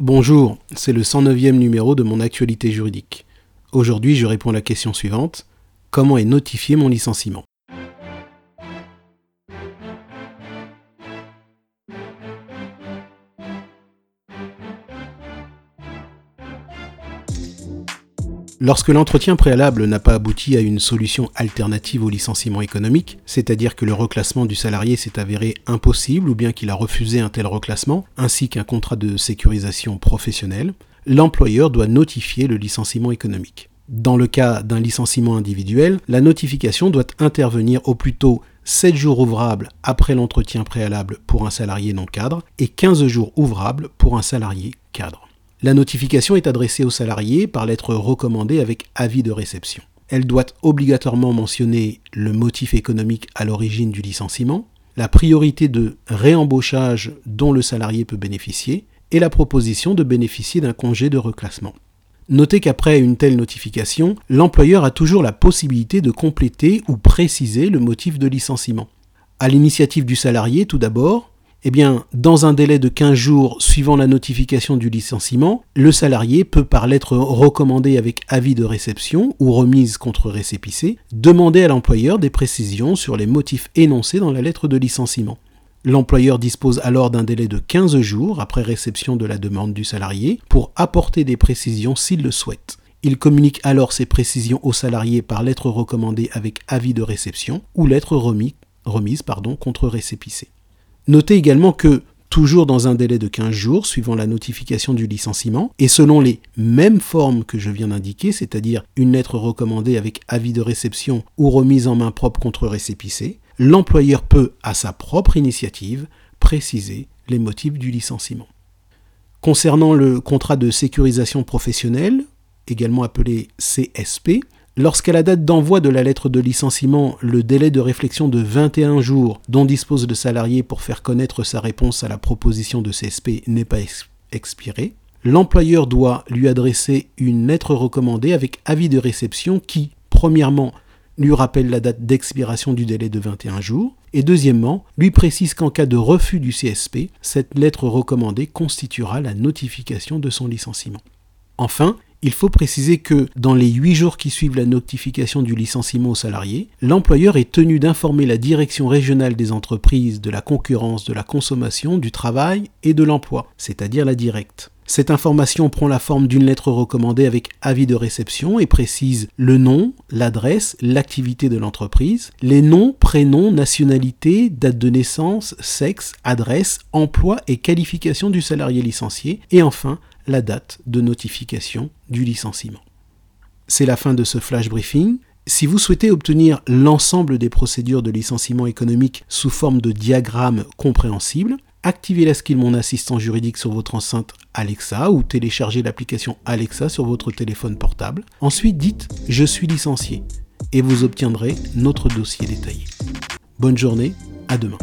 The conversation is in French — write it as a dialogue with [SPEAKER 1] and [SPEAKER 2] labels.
[SPEAKER 1] Bonjour, c'est le 109e numéro de mon actualité juridique. Aujourd'hui, je réponds à la question suivante. Comment est notifié mon licenciement? Lorsque l'entretien préalable n'a pas abouti à une solution alternative au licenciement économique, c'est-à-dire que le reclassement du salarié s'est avéré impossible ou bien qu'il a refusé un tel reclassement, ainsi qu'un contrat de sécurisation professionnelle, l'employeur doit notifier le licenciement économique. Dans le cas d'un licenciement individuel, la notification doit intervenir au plus tôt 7 jours ouvrables après l'entretien préalable pour un salarié non cadre et 15 jours ouvrables pour un salarié cadre. La notification est adressée au salarié par lettre recommandée avec avis de réception. Elle doit obligatoirement mentionner le motif économique à l'origine du licenciement, la priorité de réembauchage dont le salarié peut bénéficier et la proposition de bénéficier d'un congé de reclassement. Notez qu'après une telle notification, l'employeur a toujours la possibilité de compléter ou préciser le motif de licenciement. À l'initiative du salarié, tout d'abord, eh dans un délai de 15 jours suivant la notification du licenciement, le salarié peut par lettre recommandée avec avis de réception ou remise contre récépissé demander à l'employeur des précisions sur les motifs énoncés dans la lettre de licenciement. L'employeur dispose alors d'un délai de 15 jours après réception de la demande du salarié pour apporter des précisions s'il le souhaite. Il communique alors ces précisions au salarié par lettre recommandée avec avis de réception ou lettre remise, contre récépissé. Notez également que, toujours dans un délai de 15 jours suivant la notification du licenciement, et selon les mêmes formes que je viens d'indiquer, c'est-à-dire une lettre recommandée avec avis de réception ou remise en main propre contre récépissé, l'employeur peut, à sa propre initiative, préciser les motifs du licenciement. Concernant le contrat de sécurisation professionnelle, également appelé CSP, Lorsqu'à la date d'envoi de la lettre de licenciement, le délai de réflexion de 21 jours dont dispose le salarié pour faire connaître sa réponse à la proposition de CSP n'est pas expiré, l'employeur doit lui adresser une lettre recommandée avec avis de réception qui, premièrement, lui rappelle la date d'expiration du délai de 21 jours, et deuxièmement, lui précise qu'en cas de refus du CSP, cette lettre recommandée constituera la notification de son licenciement. Enfin, il faut préciser que dans les 8 jours qui suivent la notification du licenciement au salarié, l'employeur est tenu d'informer la direction régionale des entreprises de la concurrence, de la consommation, du travail et de l'emploi, c'est-à-dire la directe. Cette information prend la forme d'une lettre recommandée avec avis de réception et précise le nom, l'adresse, l'activité de l'entreprise, les noms, prénoms, nationalité, date de naissance, sexe, adresse, emploi et qualification du salarié licencié, et enfin la date de notification du licenciement. C'est la fin de ce flash briefing. Si vous souhaitez obtenir l'ensemble des procédures de licenciement économique sous forme de diagramme compréhensible, activez la skill Mon assistant juridique sur votre enceinte Alexa ou téléchargez l'application Alexa sur votre téléphone portable. Ensuite, dites Je suis licencié et vous obtiendrez notre dossier détaillé. Bonne journée, à demain.